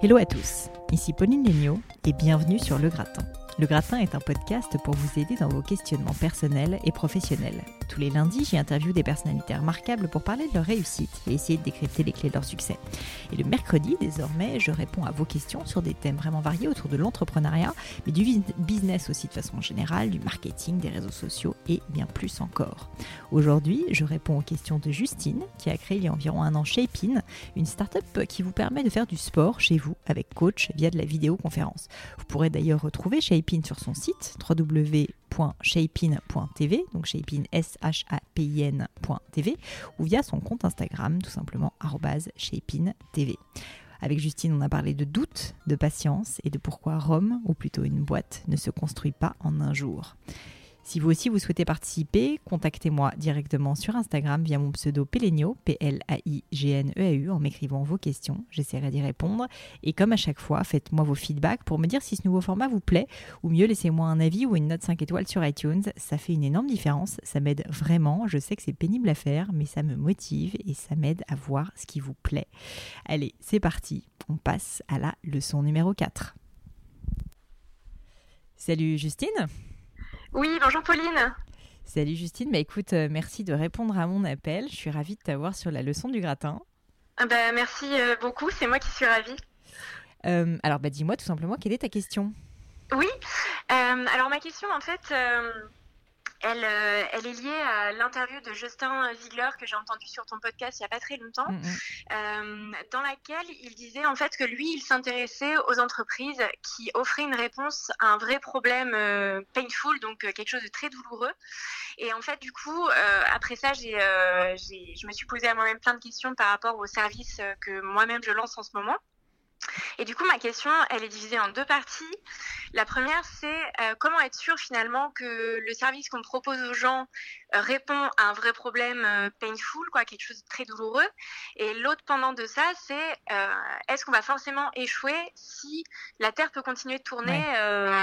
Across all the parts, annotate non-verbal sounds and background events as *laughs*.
Hello à tous, ici Pauline Léniaud et bienvenue sur Le Gratin. Le Gratin est un podcast pour vous aider dans vos questionnements personnels et professionnels. Tous les lundis, j'y interview des personnalités remarquables pour parler de leur réussite et essayer de décrypter les clés de leur succès. Et le mercredi, désormais, je réponds à vos questions sur des thèmes vraiment variés autour de l'entrepreneuriat, mais du business aussi de façon générale, du marketing, des réseaux sociaux et bien plus encore. Aujourd'hui, je réponds aux questions de Justine, qui a créé il y a environ un an Shapin, une start-up qui vous permet de faire du sport chez vous avec coach via de la vidéoconférence. Vous pourrez d'ailleurs retrouver Shapin sur son site www.shapin.tv, donc Shapin S H A P I N.tv ou via son compte Instagram tout simplement @shapin.tv. Avec Justine, on a parlé de doute, de patience et de pourquoi Rome, ou plutôt une boîte, ne se construit pas en un jour. Si vous aussi vous souhaitez participer, contactez-moi directement sur Instagram via mon pseudo Pelenio, P-L-A-I-G-N-E-A-U, en m'écrivant vos questions. J'essaierai d'y répondre. Et comme à chaque fois, faites-moi vos feedbacks pour me dire si ce nouveau format vous plaît, ou mieux, laissez-moi un avis ou une note 5 étoiles sur iTunes. Ça fait une énorme différence, ça m'aide vraiment. Je sais que c'est pénible à faire, mais ça me motive et ça m'aide à voir ce qui vous plaît. Allez, c'est parti, on passe à la leçon numéro 4. Salut Justine oui, bonjour Pauline. Salut Justine, bah écoute, euh, merci de répondre à mon appel. Je suis ravie de t'avoir sur la leçon du gratin. Ah bah, merci euh, beaucoup, c'est moi qui suis ravie. Euh, alors bah, dis-moi tout simplement, quelle est ta question? Oui, alors ma question en fait, elle, euh, elle est liée à l'interview de Justin Ziegler que j'ai entendu sur ton podcast il n'y a pas très longtemps, mm, mm. Euh, dans laquelle il disait en fait que lui, il s'intéressait aux entreprises qui offraient une réponse à un vrai problème euh, painful, donc quelque chose de très douloureux. Et en fait, du coup, après ça, j'ai, je me suis posé à moi-même plein de questions par rapport aux services que moi-même je lance en ce moment. Et du coup, ma question, elle est divisée en deux parties. La première, c'est euh, comment être sûr finalement que le service qu'on propose aux gens euh, répond à un vrai problème euh, painful, quoi, quelque chose de très douloureux. Et l'autre pendant de ça, c'est est-ce qu'on va forcément échouer si la Terre peut continuer de tourner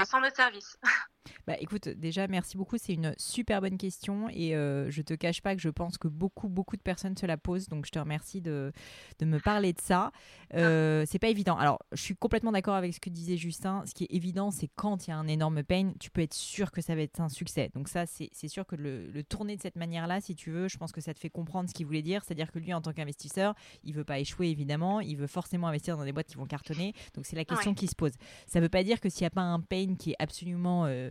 sans notre service? *laughs* Bah écoute, déjà merci beaucoup, c'est une super bonne question et euh, je te cache pas que je pense que beaucoup beaucoup de personnes se la posent, donc je te remercie de, de me parler de ça. Euh, c'est pas évident. Alors je suis complètement d'accord avec ce que disait Justin. Ce qui est évident, c'est quand il y a un énorme pain, tu peux être sûr que ça va être un succès. Donc ça, c'est sûr que le, le, tourner de cette manière-là, si tu veux, je pense que ça te fait comprendre ce qu'il voulait dire, c'est-à-dire que lui en tant qu'investisseur, il veut pas échouer évidemment, il veut forcément investir dans des boîtes qui vont cartonner. Donc c'est la question qui se pose. Ça veut pas dire que s'il n'y a pas un pain qui est absolument euh,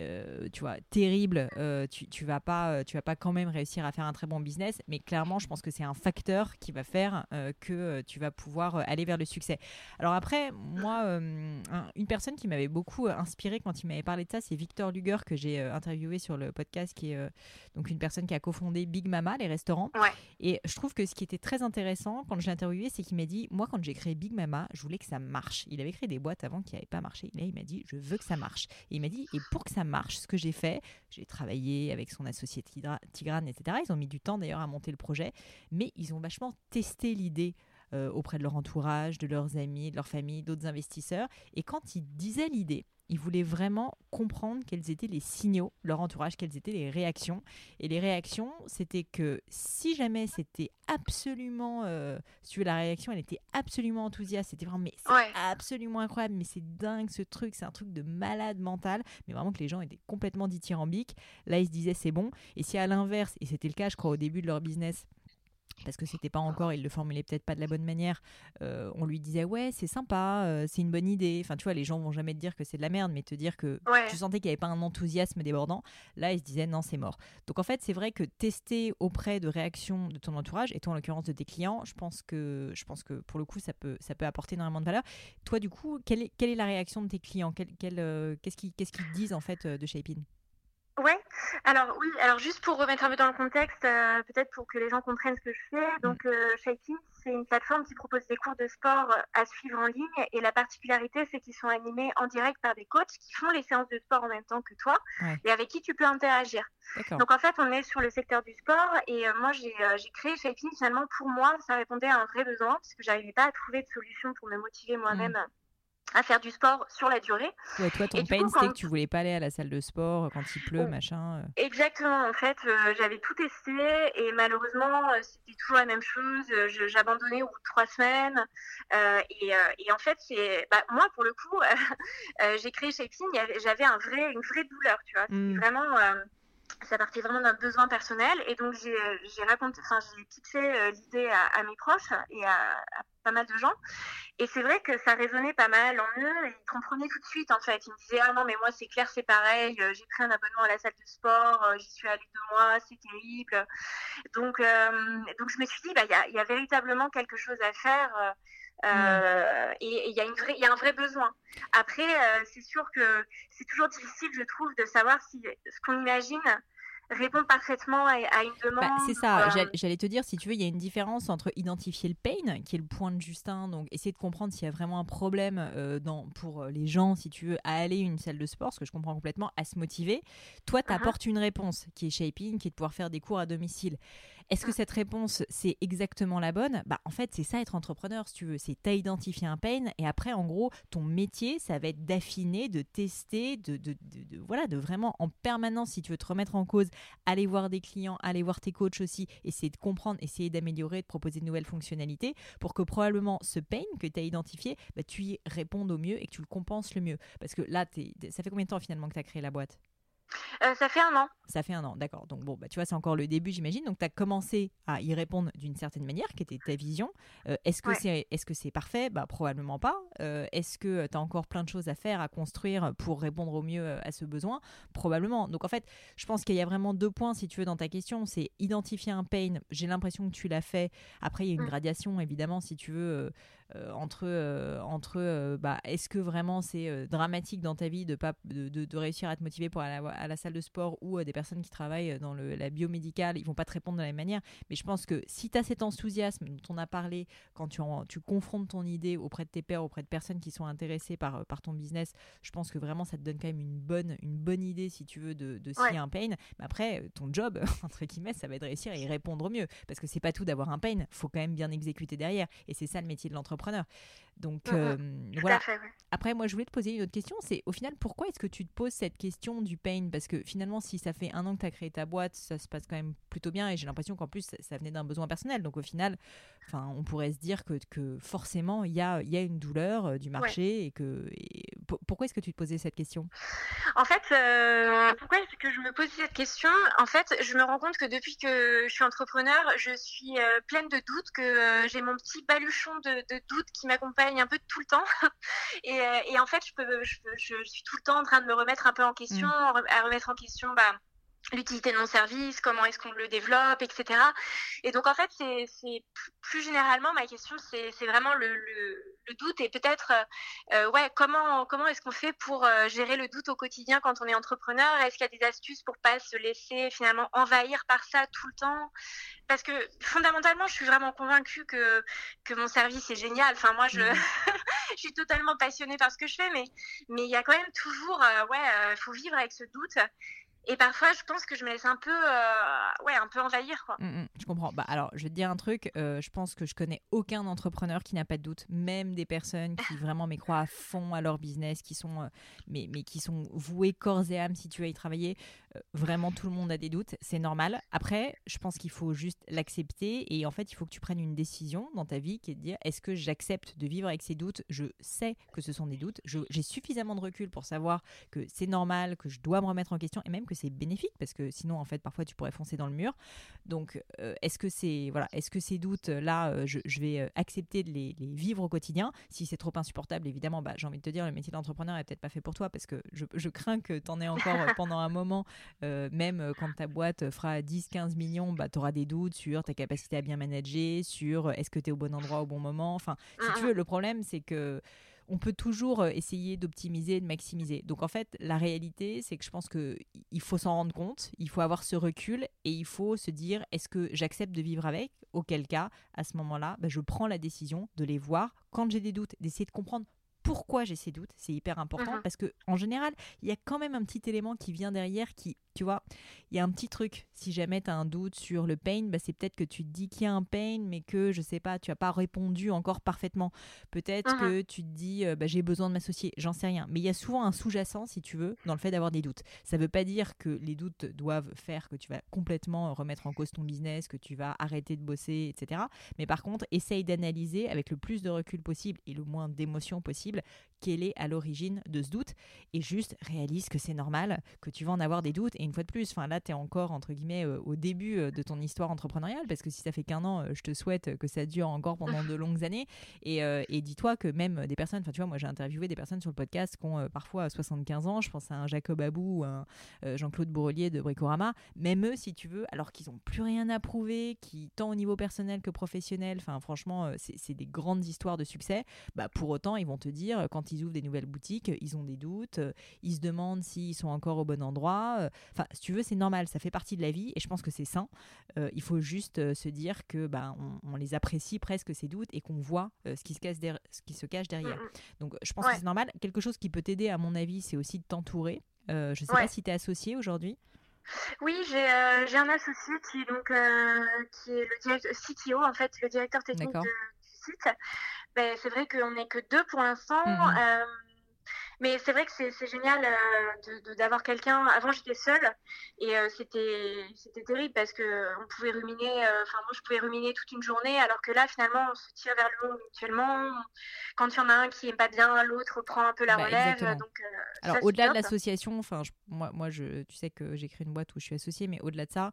euh, tu vois, terrible, euh, tu, tu vas pas, euh, tu vas pas quand même réussir à faire un très bon business. Mais clairement, je pense que c'est un facteur qui va faire que tu vas pouvoir aller vers le succès. Alors après, moi, une personne qui m'avait beaucoup inspiré quand il m'avait parlé de ça, c'est Victor Luger que j'ai interviewé sur le podcast, qui est donc une personne qui a cofondé Big Mama, les restaurants. Et je trouve que ce qui était très intéressant quand je l'ai interviewé, c'est qu'il m'a dit, moi, quand j'ai créé Big Mama, je voulais que ça marche. Il avait créé des boîtes avant qui n'avaient pas marché. Là, il m'a dit, je veux que ça marche. Et il m'a dit, et pour que ça marche, ce que j'ai fait. J'ai travaillé avec son associé Tigrane, etc. Ils ont mis du temps d'ailleurs à monter le projet, mais ils ont vachement testé l'idée euh, auprès de leur entourage, de leurs amis, de leur famille, d'autres investisseurs. Et quand ils disaient l'idée, ils voulaient vraiment comprendre quels étaient les signaux, leur entourage, quelles étaient les réactions. Et les réactions, c'était que si jamais c'était absolument, euh, si tu veux, la réaction, elle était absolument enthousiaste, c'était vraiment, mais c'est absolument incroyable, mais c'est dingue ce truc, c'est un truc de malade mental, mais vraiment que les gens étaient complètement dithyrambiques. Là, ils se disaient c'est bon. Et si à l'inverse, et c'était le cas, je crois, au début de leur business, parce que c'était pas encore, il le formulait peut-être pas de la bonne manière. Euh, on lui disait ouais c'est sympa, euh, c'est une bonne idée. Enfin tu vois les gens vont jamais te dire que c'est de la merde, mais te dire que tu sentais qu'il n'y avait pas un enthousiasme débordant. Là il se disait non c'est mort. Donc en fait c'est vrai que tester auprès de réactions de ton entourage et toi en l'occurrence de tes clients, je pense que je pense que pour le coup ça peut ça peut apporter énormément de valeur. Toi du coup quelle est, quelle est la réaction de tes clients? Euh, Qu'est-ce qu'ils disent en fait de Shapin Ouais, alors oui, alors juste pour remettre un peu dans le contexte, euh, peut-être pour que les gens comprennent ce que je fais. Donc, euh, c'est une plateforme qui propose des cours de sport à suivre en ligne et la particularité, c'est qu'ils sont animés en direct par des coachs qui font les séances de sport en même temps que toi et avec qui tu peux interagir. Donc, en fait, on est sur le secteur du sport et euh, moi, j'ai euh, créé Shaping finalement pour moi, ça répondait à un vrai besoin parce que j'arrivais pas à trouver de solution pour me motiver moi-même. À faire du sport sur la durée. Ouais, toi, ton pain, c'était que tu voulais pas aller à la salle de sport quand il pleut, machin. Euh. Exactement. En fait, euh, j'avais tout testé et malheureusement, euh, c'était toujours la même chose. J'abandonnais au bout de trois semaines. Et, et, en fait, c'est bah, moi, pour le coup, *laughs* j'ai créé Shaping. J'avais un vrai, une vraie douleur, tu vois. Mmh. Vraiment ça partait vraiment d'un besoin personnel. Et donc j'ai raconté, enfin j'ai pitché euh, l'idée à, mes proches et à, pas mal de gens. Et c'est vrai que ça résonnait pas mal en eux, ils comprenaient tout de suite en fait, ils me disaient ah non mais moi c'est clair c'est pareil, euh, j'ai pris un abonnement à la salle de sport, euh, j'y suis allée deux mois, c'est terrible, donc donc je me suis dit bah il y a, véritablement quelque chose à faire euh, et il y, a y un vrai besoin. Après, euh, c'est sûr que c'est toujours difficile, je trouve, de savoir si ce qu'on imagine répond parfaitement à, une demande. Bah, c'est ça, euh, j'allais te dire, si tu veux, il y a une différence entre identifier le pain, qui est le point de Justin, donc essayer de comprendre s'il y a vraiment un problème dans, pour les gens, si tu veux, à aller à une salle de sport, ce que je comprends complètement, à se motiver. Toi, tu uh-huh. apportes une réponse qui est shaping, qui est de pouvoir faire des cours à domicile. Est-ce que cette réponse, c'est exactement la bonne? Bah, en fait, c'est ça être entrepreneur, si tu veux. C'est t'as identifié un pain et après, en gros, ton métier, ça va être d'affiner, de tester, de, de, voilà, de vraiment en permanence, si tu veux te remettre en cause, aller voir des clients, aller voir tes coachs aussi, essayer de comprendre, essayer d'améliorer, de proposer de nouvelles fonctionnalités pour que probablement ce pain que tu as identifié, bah, tu y répondes au mieux et que tu le compenses le mieux. Parce que là, ça fait combien de temps finalement que tu as créé la boîte? Euh, ça fait un an. Ça fait un an, d'accord. Donc bon, bah, tu vois, c'est encore le début, j'imagine. Donc tu as commencé à y répondre d'une certaine manière, qui était ta vision. Euh, est-ce que c'est est -ce c'est parfait? Bah, Probablement pas. Euh, est-ce que tu as encore plein de choses à faire, à construire pour répondre au mieux à ce besoin? Probablement. Donc en fait, je pense qu'il y a vraiment deux points, si tu veux, dans ta question. C'est identifier un pain. J'ai l'impression que tu l'as fait. Après, il y a une mmh. gradation, évidemment, si tu veux. Entre, entre bah, est-ce que vraiment c'est dramatique dans ta vie de, pas, de, de, réussir à te motiver pour aller à la, salle de sport ou des personnes qui travaillent dans le, la biomédicale, ils vont pas te répondre de la même manière. Mais je pense que si tu as cet enthousiasme dont on a parlé quand tu, tu confrontes ton idée auprès de tes pairs, auprès de personnes qui sont intéressées par, par ton business, je pense que vraiment ça te donne quand même une bonne, une bonne idée si tu veux de, de un pain. Mais après, ton job, *laughs* entre guillemets, ça va être de réussir à y répondre mieux. Parce que c'est pas tout d'avoir un pain, faut quand même bien exécuter derrière. Et c'est ça le métier de l'entrepreneur entrepreneur. Donc mmh. Euh, voilà. Après, moi, je voulais te poser une autre question. C'est au final, pourquoi est-ce que tu te poses cette question du pain Parce que finalement, si ça fait un an que tu as créé ta boîte, ça se passe quand même plutôt bien. Et j'ai l'impression qu'en plus, ça, venait d'un besoin personnel. Donc au final, on pourrait se dire que, que forcément, il y a, y a une douleur euh, du marché. Et que pourquoi est-ce que tu te posais cette question? En fait, euh, pourquoi est-ce que je me pose cette question? En fait, je me rends compte que depuis que je suis entrepreneur, je suis pleine de doutes, que j'ai mon petit baluchon de, de doutes qui m'accompagne un peu tout le temps. *laughs* Euh, et, en fait, je, peux, je, suis tout le temps en train de me remettre un peu en question, mm. à remettre en question bah, l'utilité de mon service, comment est-ce qu'on le développe, etc. Et donc en fait, c'est plus généralement ma question, c'est vraiment le, le, doute et peut-être euh, ouais comment comment est-ce qu'on fait pour euh, gérer le doute au quotidien quand on est entrepreneur? Est-ce qu'il y a des astuces pour pas se laisser finalement envahir par ça tout le temps? Parce que fondamentalement, je suis vraiment convaincue que que mon service est génial. Enfin moi, je mmh. *laughs* je suis totalement passionnée par ce que je fais, mais mais il y a quand même toujours euh, ouais, il faut vivre avec ce doute. Et parfois, je pense que je me laisse un peu, euh, envahir. Mmh, mmh, je comprends. Bah, alors, je vais te dire un truc. Euh, je pense que je connais aucun entrepreneur qui n'a pas de doute, même des personnes qui vraiment mais croient à fond à leur business, qui sont, euh, mais, qui sont vouées corps et âme si tu veux y travailler. Vraiment, tout le monde a des doutes. C'est normal. Après, je pense qu'il faut juste l'accepter et en fait, il faut que tu prennes une décision dans ta vie qui est de dire est-ce que j'accepte de vivre avec ces doutes? Je sais que ce sont des doutes. J'ai suffisamment de recul pour savoir que c'est normal, que je dois me remettre en question et même que c'est bénéfique parce que sinon en fait parfois tu pourrais foncer dans le mur. Donc euh, est-ce que c'est voilà, est-ce que ces doutes là euh, je, vais euh, accepter de les, vivre au quotidien? Si c'est trop insupportable évidemment, bah, j'ai envie de te dire le métier d'entrepreneur est peut-être pas fait pour toi parce que je, crains que tu en aies encore pendant un moment même quand ta boîte fera 10-15 millions, bah, tu auras des doutes sur ta capacité à bien manager, sur est-ce que tu es au bon endroit au bon moment. Enfin, si tu veux, le problème c'est que on peut toujours euh, essayer d'optimiser, de maximiser. Donc en fait, la réalité, c'est que je pense qu'il faut s'en rendre compte, il faut avoir ce recul et il faut se dire est-ce que j'accepte de vivre avec? Auquel cas, à ce moment-là, bah, je prends la décision de les voir quand j'ai des doutes, d'essayer de comprendre pourquoi j'ai ces doutes. C'est hyper important mmh parce que en général, il y a quand même un petit élément qui vient derrière qui tu vois, il y a un petit truc. Si jamais tu as un doute sur le pain, bah, c'est peut-être que tu te dis qu'il y a un pain, mais que, je sais pas, tu as pas répondu encore parfaitement. Peut-être que tu te dis, bah, j'ai besoin de m'associer, j'en sais rien. Mais il y a souvent un sous-jacent, si tu veux, dans le fait d'avoir des doutes. Ça veut pas dire que les doutes doivent faire que tu vas complètement remettre en cause ton business, que tu vas arrêter de bosser, etc. Mais par contre, essaye d'analyser avec le plus de recul possible et le moins d'émotion possible quelle est à l'origine de ce doute et juste réalise que c'est normal, que tu vas en avoir des doutes. Et une fois de plus, enfin là, tu es encore, entre guillemets, euh, au début euh, de ton histoire entrepreneuriale, parce que si ça fait qu'un an, euh, je te souhaite que ça dure encore pendant de longues années. Et, et dis-toi que même des personnes, enfin tu vois, moi j'ai interviewé des personnes sur le podcast qui ont parfois 75 ans, je pense à un Jacob Abou ou un Jean-Claude Bourrelier de Bricorama, même eux, si tu veux, alors qu'ils n'ont plus rien à prouver, qui, tant au niveau personnel que professionnel, enfin franchement, c'est des grandes histoires de succès, bah, pour autant, ils vont te dire, quand ils ouvrent des nouvelles boutiques, ils ont des doutes, ils se demandent s'ils sont encore au bon endroit. Enfin, si tu veux, c'est normal, ça fait partie de la vie et je pense que c'est sain. Euh, il faut juste euh, se dire que bah, on, les apprécie presque ces doutes et qu'on voit euh, ce, qui se cache ce qui se cache derrière. Donc, je pense que c'est normal. Quelque chose qui peut t'aider, à mon avis, c'est aussi de t'entourer. je ne sais pas si tu es associé aujourd'hui. Oui, j'ai un associé qui est donc qui est le CTO en fait, le directeur technique du site. Ben, c'est vrai qu'on n'est que deux pour l'instant. Mmh mais c'est vrai que c'est génial euh, d'avoir quelqu'un. Avant, j'étais seule et euh, c'était terrible parce que on pouvait ruminer. Euh, enfin, moi, je pouvais ruminer toute une journée, alors que là, finalement, on se tire vers le haut mutuellement. Quand il y en a un qui est pas bien, l'autre prend un peu la bah, relève. Donc, alors, au-delà de l'association, enfin, moi, moi, je, tu sais que j'ai créé une boîte où je suis associée, mais au-delà de ça.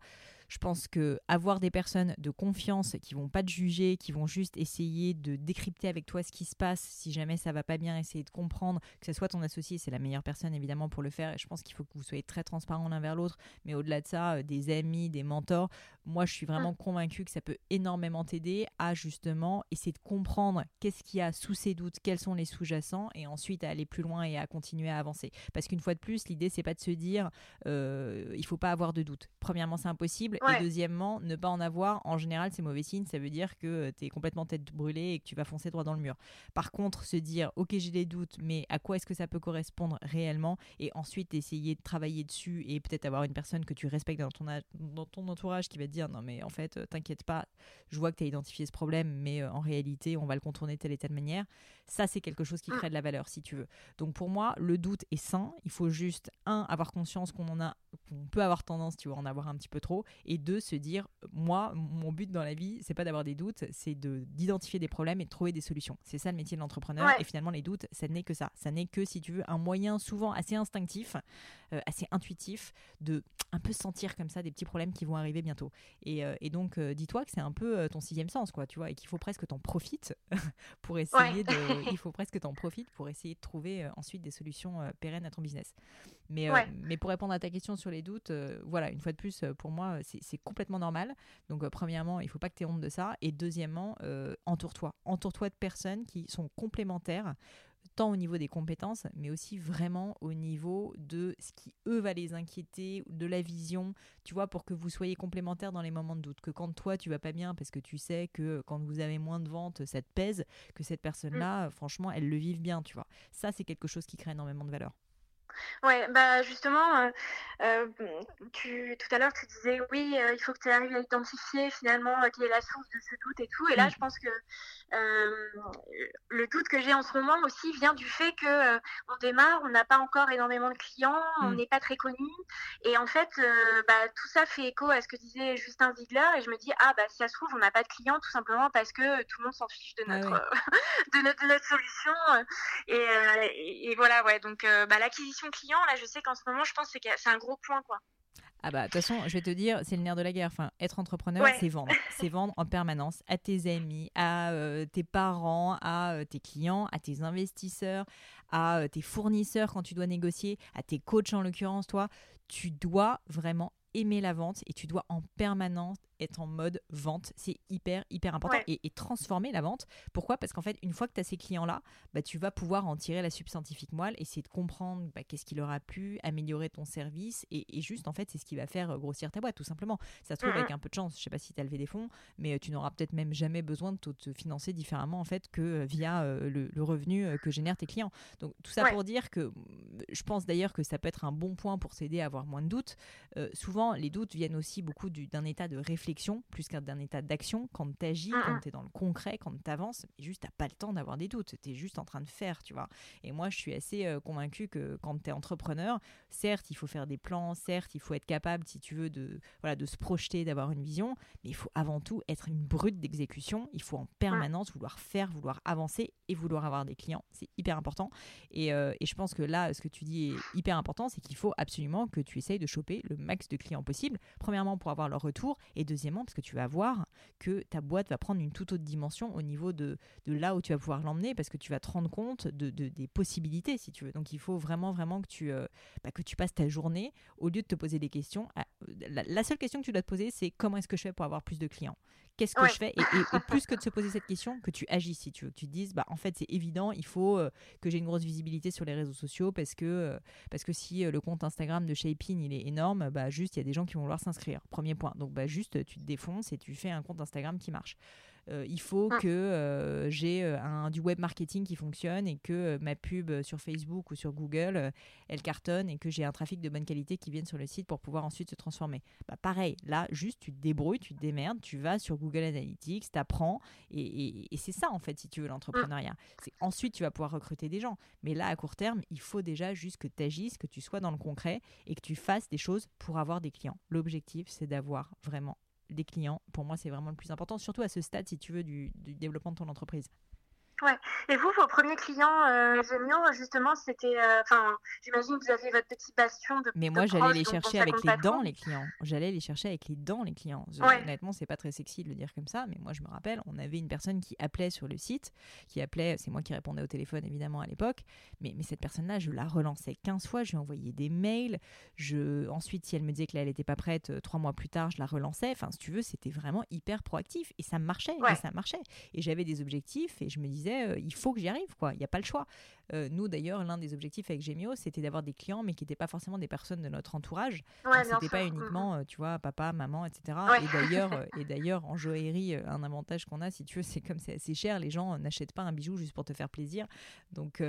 Je pense que avoir des personnes de confiance qui vont pas te juger, qui vont juste essayer de décrypter avec toi ce qui se passe, si jamais ça va pas bien, essayer de comprendre, que ce soit ton associé, c'est la meilleure personne évidemment pour le faire. Et je pense qu'il faut que vous soyez très transparents l'un vers l'autre. Mais au-delà de ça, euh, des amis, des mentors, moi je suis vraiment convaincue que ça peut énormément t'aider à justement essayer de comprendre qu'est-ce qu'il y a sous ces doutes, quels sont les sous-jacents, et ensuite à aller plus loin et à continuer à avancer. Parce qu'une fois de plus, l'idée c'est pas de se dire euh, il faut pas avoir de doute. Premièrement, c'est impossible. Et deuxièmement, ne pas en avoir, en général, c'est mauvais signe. Ça veut dire que euh, tu es complètement tête brûlée et que tu vas foncer droit dans le mur. Par contre, se dire, ok, j'ai des doutes, mais à quoi est-ce que ça peut correspondre réellement? Et ensuite, essayer de travailler dessus et peut-être avoir une personne que tu respectes dans ton, dans ton entourage qui va te dire, non, mais en fait, euh, t'inquiète pas, je vois que tu as identifié ce problème, mais euh, en réalité, on va le contourner de telle et telle manière. Ça, c'est quelque chose qui mm. crée de la valeur, si tu veux. Donc pour moi, le doute est sain. Il faut juste, un, avoir conscience qu'on en a, qu'on peut avoir tendance, tu vois, en avoir un petit peu trop, et deux, se dire, moi, mon but dans la vie, c'est pas d'avoir des doutes, c'est de d'identifier des problèmes et de trouver des solutions. C'est ça le métier de l'entrepreneur. Et finalement, les doutes, ça n'est que ça. Ça n'est que, si tu veux, un moyen souvent assez instinctif, euh, assez intuitif, de un peu sentir comme ça des petits problèmes qui vont arriver bientôt. Et, euh, et donc, euh, dis-toi que c'est un peu ton sixième sens, quoi, tu vois, et qu'il faut presque t'en profites *laughs* pour essayer de, il faut presque t'en profites pour essayer de trouver ensuite des solutions pérennes à ton business. Mais, mais pour répondre à ta question sur les doutes, voilà, une fois de plus, pour moi, c'est complètement normal. Donc, premièrement, il faut pas que tu aies honte de ça. Et deuxièmement, entoure-toi. Entoure-toi de personnes qui sont complémentaires tant au niveau des compétences, mais aussi vraiment au niveau de ce qui, eux, va les inquiéter, de la vision, tu vois, pour que vous soyez complémentaires dans les moments de doute. Que quand toi, tu vas pas bien parce que tu sais que quand vous avez moins de ventes, ça te pèse, que cette personne-là, mm. franchement, elle le vive bien, tu vois. Ça, c'est quelque chose qui crée énormément de valeur. Ouais, bah justement, euh, euh, tu, tout à l'heure, tu disais oui, euh, il faut que tu arrives à identifier finalement quelle est la source de ce doute et tout. Et là, mm. je pense que le doute que j'ai en ce moment aussi vient du fait que on démarre, on n'a pas encore énormément de clients, on mm. n'est pas très connu. Et en fait, bah, tout ça fait écho à ce que disait Justin Ziegler. Et je me dis, ah, bah si ça se trouve, on n'a pas de clients tout simplement parce que tout le monde s'en fiche de ah *laughs* notre, de notre, notre, solution. Et, et, voilà, ouais. Donc, bah, l'acquisition client, là, je sais qu'en ce moment, je pense que c'est un gros point, quoi. Ah bah de toute façon, je vais te dire, c'est le nerf de la guerre. Enfin, être entrepreneur, c'est vendre. c'est vendre en permanence à tes amis, à euh, tes parents, à euh, tes clients, à tes investisseurs, à euh, tes fournisseurs quand tu dois négocier, à tes coachs en l'occurrence, toi. Tu dois vraiment aimer la vente et tu dois en permanence être en mode vente. C'est hyper, hyper important. Et, transformer la vente. Pourquoi? Parce qu'en fait, une fois que tu as ces clients-là, bah, tu vas pouvoir en tirer la subscientifique moelle, essayer de comprendre bah, qu'est-ce qui leur a plu, améliorer ton service. Et, juste, en fait, c'est ce qui va faire euh, grossir ta boîte, tout simplement. Ça se trouve, avec un peu de chance, je sais pas si tu as levé des fonds, mais euh, tu n'auras peut-être même jamais besoin de te financer différemment, en fait, que euh, via le, revenu que génèrent tes clients. Donc, tout ça pour dire que je pense d'ailleurs que ça peut être un bon point pour s'aider à avoir moins de doutes. souvent, les doutes viennent aussi beaucoup d'un état de réflexion plus qu'un état d'action. Quand tu agis, quand tu es dans le concret, quand tu avances, juste, tu pas le temps d'avoir des doutes. Tu es juste en train de faire, tu vois. Et moi, je suis assez convaincu convaincue que quand tu es entrepreneur, certes, il faut faire des plans, certes, il faut être capable, si tu veux, de, voilà, de se projeter, d'avoir une vision, mais il faut avant tout être une brute d'exécution. Il faut en permanence vouloir faire, vouloir avancer et vouloir avoir des clients. C'est hyper important. Et, euh, et je pense que là, ce que tu dis est hyper important, c'est qu'il faut absolument que tu essayes de choper le max de clients possible. Premièrement, pour avoir leur retour, et deuxièmement, parce que tu vas voir que ta boîte va prendre une toute autre dimension au niveau de, là où tu vas pouvoir l'emmener, parce que tu vas te rendre compte de, des possibilités, si tu veux. Donc, il faut vraiment, vraiment que tu, euh, bah, que tu passes ta journée, au lieu de te poser des questions, la, seule question que tu dois te poser, c'est comment est-ce que je fais pour avoir plus de clients? Qu'est-ce que je fais et, *laughs* plus que de se poser cette question, que tu agis, si tu veux, que tu te dises, bah, en fait, c'est évident, il faut euh, que j'ai une grosse visibilité sur les réseaux sociaux, parce que, parce que si le compte Instagram de Shaping, il est énorme, bah, juste, il y a des gens qui vont vouloir s'inscrire. Premier point. Donc, bah, juste, tu te défonces et tu fais un compte Instagram qui marche. Euh, il faut ah. que euh, j'ai euh, un, du web marketing qui fonctionne et que ma pub sur Facebook ou sur Google, elle cartonne et que j'ai un trafic de bonne qualité qui vienne sur le site pour pouvoir ensuite se transformer. Bah, pareil, là, juste tu te débrouilles, tu te démerdes, tu vas sur Google Analytics, tu apprends et, c'est ça en fait si tu veux l'entrepreneuriat. C'est ensuite tu vas pouvoir recruter des gens. Mais là, à court terme, il faut déjà juste que tu agisses, que tu sois dans le concret et que tu fasses des choses pour avoir des clients. L'objectif, c'est d'avoir vraiment des clients. Pour moi, c'est vraiment le plus important, surtout à ce stade, si tu veux, du, développement de ton entreprise. Ouais. Et vous, vos premiers clients euh, justement, c'était. Euh, enfin, j'imagine que vous aviez votre petit bastion de. Mais moi, j'allais les chercher avec les dents, les clients. J'allais les chercher avec les dents, les clients. Honnêtement, c'est pas très sexy de le dire comme ça, mais moi, je me rappelle, on avait une personne qui appelait sur le site, qui appelait, c'est moi qui répondais au téléphone, évidemment, à l'époque, mais, mais cette personne-là, je la relançais 15 fois, je lui envoyais des mails. Je... Ensuite, si elle me disait que là, elle n'était pas prête, euh, trois mois plus tard, je la relançais. Enfin, si tu veux, c'était vraiment hyper proactif. Et ça marchait, et ça marchait. Et j'avais des objectifs, et je me disais, euh, il faut que j'y arrive, quoi. Il n'y a pas le choix. Euh, nous, d'ailleurs, l'un des objectifs avec Gemio, c'était d'avoir des clients, mais qui n'étaient pas forcément des personnes de notre entourage. Ouais, c'était pas uniquement, euh, tu vois, papa, maman, etc. Et d'ailleurs, et *laughs* d'ailleurs, en joaillerie, un avantage qu'on a, si tu veux, c'est comme c'est assez cher, les gens n'achètent pas un bijou juste pour te faire plaisir. Donc,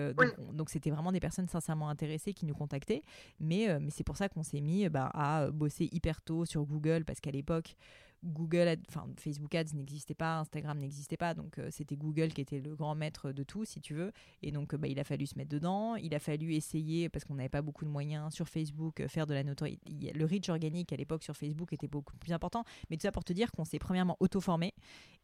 donc, c'était vraiment des personnes sincèrement intéressées qui nous contactaient. Mais, mais c'est pour ça qu'on s'est mis bah, à bosser hyper tôt sur Google, parce qu'à l'époque, Google, enfin Facebook Ads n'existait pas, Instagram n'existait pas, donc euh, c'était Google qui était le grand maître de tout, si tu veux. Et donc, euh, bah, il a fallu se mettre dedans. Il a fallu essayer, parce qu'on n'avait pas beaucoup de moyens sur Facebook, euh, faire de la notoriété. Le reach organique à l'époque sur Facebook était beaucoup plus important. Mais tout ça pour te dire qu'on s'est premièrement auto-formé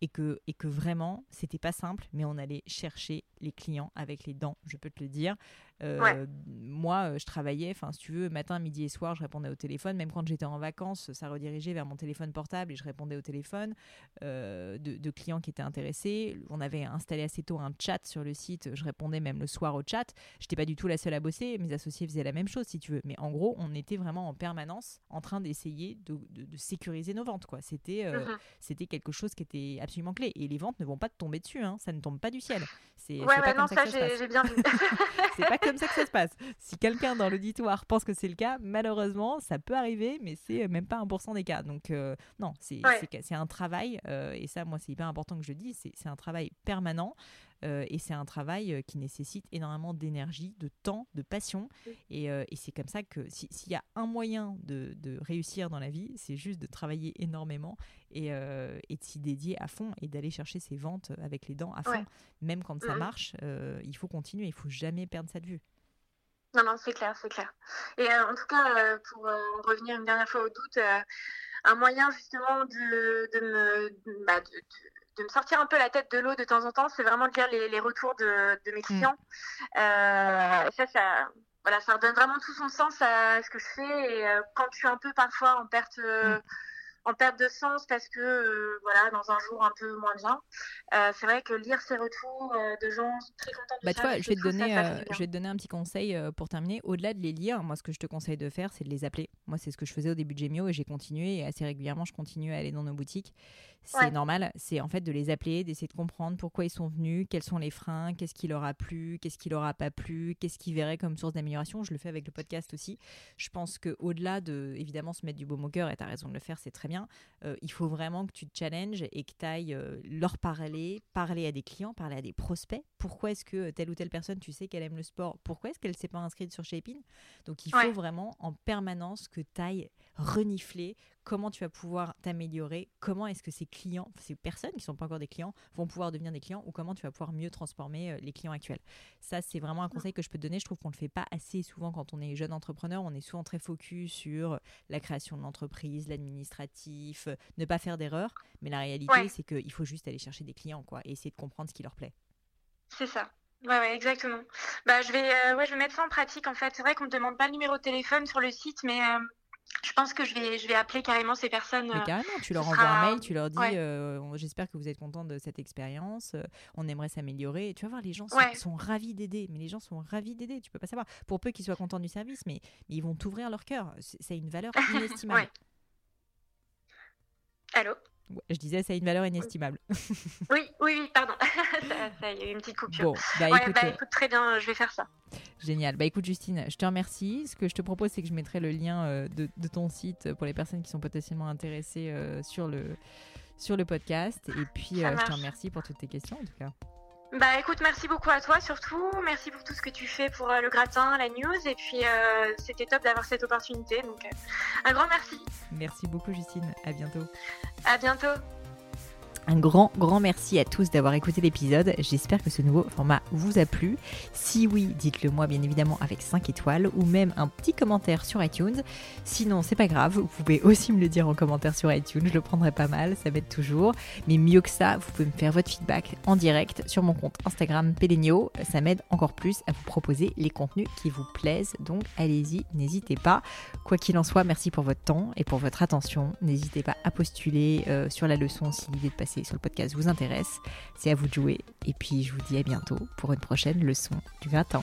et que, et que vraiment, c'était pas simple, mais on allait chercher les clients avec les dents, je peux te le dire. Moi, je travaillais, enfin, si tu veux, matin, midi et soir, je répondais au téléphone. Même quand j'étais en vacances, ça redirigeait vers mon téléphone portable et je répondais au téléphone euh, de, clients qui étaient intéressés. On avait installé assez tôt un chat sur le site. Je répondais même le soir au chat. J'étais pas du tout la seule à bosser. Mes associés faisaient la même chose, si tu veux. Mais en gros, on était vraiment en permanence en train d'essayer de, sécuriser nos ventes. Quoi. C'était, euh, mhm. c'était quelque chose qui était absolument clé. Et les ventes ne vont pas te tomber dessus. Hein. Ça ne tombe pas du ciel. C'est, ouais, pas comme ça, j'ai bien vu. *laughs* c'est pas *laughs* comme ça que ça se passe. Si quelqu'un dans l'auditoire pense que c'est le cas, malheureusement, ça peut arriver, mais c'est même pas 1% des cas. Donc, euh, non, c'est, c'est un travail, euh, et ça, moi, c'est hyper important que je le dise, c'est un travail permanent. Euh, et c'est un travail euh, qui nécessite énormément d'énergie, de temps, de passion. Et, et c'est comme ça que s'il y a un moyen de, de réussir dans la vie, c'est juste de travailler énormément et, et de s'y dédier à fond et d'aller chercher ses ventes avec les dents à fond. Même quand ça marche, il faut continuer, il faut jamais perdre ça de vue. Non, non, c'est clair, c'est clair. Et en tout cas, pour revenir une dernière fois au doute, un moyen justement de, de me, bah, de, me sortir un peu la tête de l'eau de temps en temps, c'est vraiment de lire les, retours de, mes mm. clients. Euh, ça, ça, voilà, ça redonne vraiment tout son sens à ce que je fais. Et euh, quand je suis un peu parfois en perte, euh, mm. en perte de sens parce que voilà dans un jour un peu moins bien. c'est vrai que lire ces retours de gens très contents de bah, ça, je vais te donner, je vais te donner un petit conseil pour terminer. Au-delà de les lire, moi ce que je te conseille de faire, c'est de les appeler. Moi c'est ce que je faisais au début de Gemio et j'ai continué et assez régulièrement je continue à aller dans nos boutiques c'est normal. C'est en fait de les appeler, d'essayer de comprendre pourquoi ils sont venus, quels sont les freins, qu'est-ce qui leur a plu, qu'est-ce qui leur a pas plu, qu'est-ce qu'ils verraient comme source d'amélioration. Je le fais avec le podcast aussi. Je pense que au-delà de évidemment se mettre du baume au cœur, et tu as raison de le faire, c'est très bien. Euh, il faut vraiment que tu te challenges et que tu ailles euh, leur parler, parler à des clients, parler à des prospects. Pourquoi est-ce que telle ou telle personne, tu sais qu'elle aime le sport, pourquoi est-ce qu'elle s'est pas inscrite sur Shaping Donc il faut vraiment en permanence que tu ailles renifler comment tu vas pouvoir t'améliorer, comment est-ce que ces clients, ces personnes qui ne sont pas encore des clients, vont pouvoir devenir des clients ou comment tu vas pouvoir mieux transformer euh, les clients actuels. Ça, c'est vraiment un conseil que je peux te donner. Je trouve qu'on ne le fait pas assez souvent quand on est jeune entrepreneur. On est souvent très focus sur la création de l'entreprise, l'administratif, ne pas faire d'erreurs. Mais la réalité, c'est qu'il faut juste aller chercher des clients quoi, et essayer de comprendre ce qui leur plaît. C'est ça. Ouais, ouais, exactement. Bah, je vais, euh, ouais, je vais mettre ça en pratique. En fait, c'est vrai qu'on ne demande pas le numéro de téléphone sur le site, mais euh, je pense que je vais, je vais appeler carrément ces personnes. Mais euh, carrément, tu leur envoies un mail, tu leur dis euh, J'espère que vous êtes content de cette expérience, euh, on aimerait s'améliorer. tu vas voir, les gens sont, ravis d'aider, mais les gens sont ravis d'aider, tu peux pas savoir. Pour peu qu'ils soient contents du service, mais, ils vont t'ouvrir leur cœur. C'est une valeur *laughs* inestimable. Allô? Je disais, ça a une valeur inestimable. oui, oui, oui, pardon. *laughs* ça, y a eu une petite coupure. Bon, bah, écoute, bah, écoute, très bien, je vais faire ça. Génial. Bah écoute, Justine, je te remercie. Ce que je te propose, c'est que je mettrai le lien euh, de, ton site pour les personnes qui sont potentiellement intéressées euh, sur, le, sur le podcast. Et puis, euh, je te remercie pour toutes tes questions, en tout cas. Bah écoute, merci beaucoup à toi surtout. Merci pour tout ce que tu fais pour le gratin, la news. Et puis, c'était top d'avoir cette opportunité. Donc, un grand merci. Merci beaucoup, Justine. À bientôt. À bientôt. Un grand, grand merci à tous d'avoir écouté l'épisode. J'espère que ce nouveau format vous a plu. Si oui, dites-le moi bien évidemment avec 5 étoiles ou même un petit commentaire sur iTunes. Sinon, c'est pas grave, vous pouvez aussi me le dire en commentaire sur iTunes, je le prendrai pas mal, ça m'aide toujours. Mais mieux que ça, vous pouvez me faire votre feedback en direct sur mon compte Instagram Pelenio. Ça m'aide encore plus à vous proposer les contenus qui vous plaisent. Donc allez-y, n'hésitez pas. Quoi qu'il en soit, merci pour votre temps et pour votre attention. N'hésitez pas à postuler euh, sur la leçon si l'idée de passer sur le podcast vous intéresse, c'est à vous de jouer. Et puis je vous dis à bientôt pour une prochaine leçon du gratin.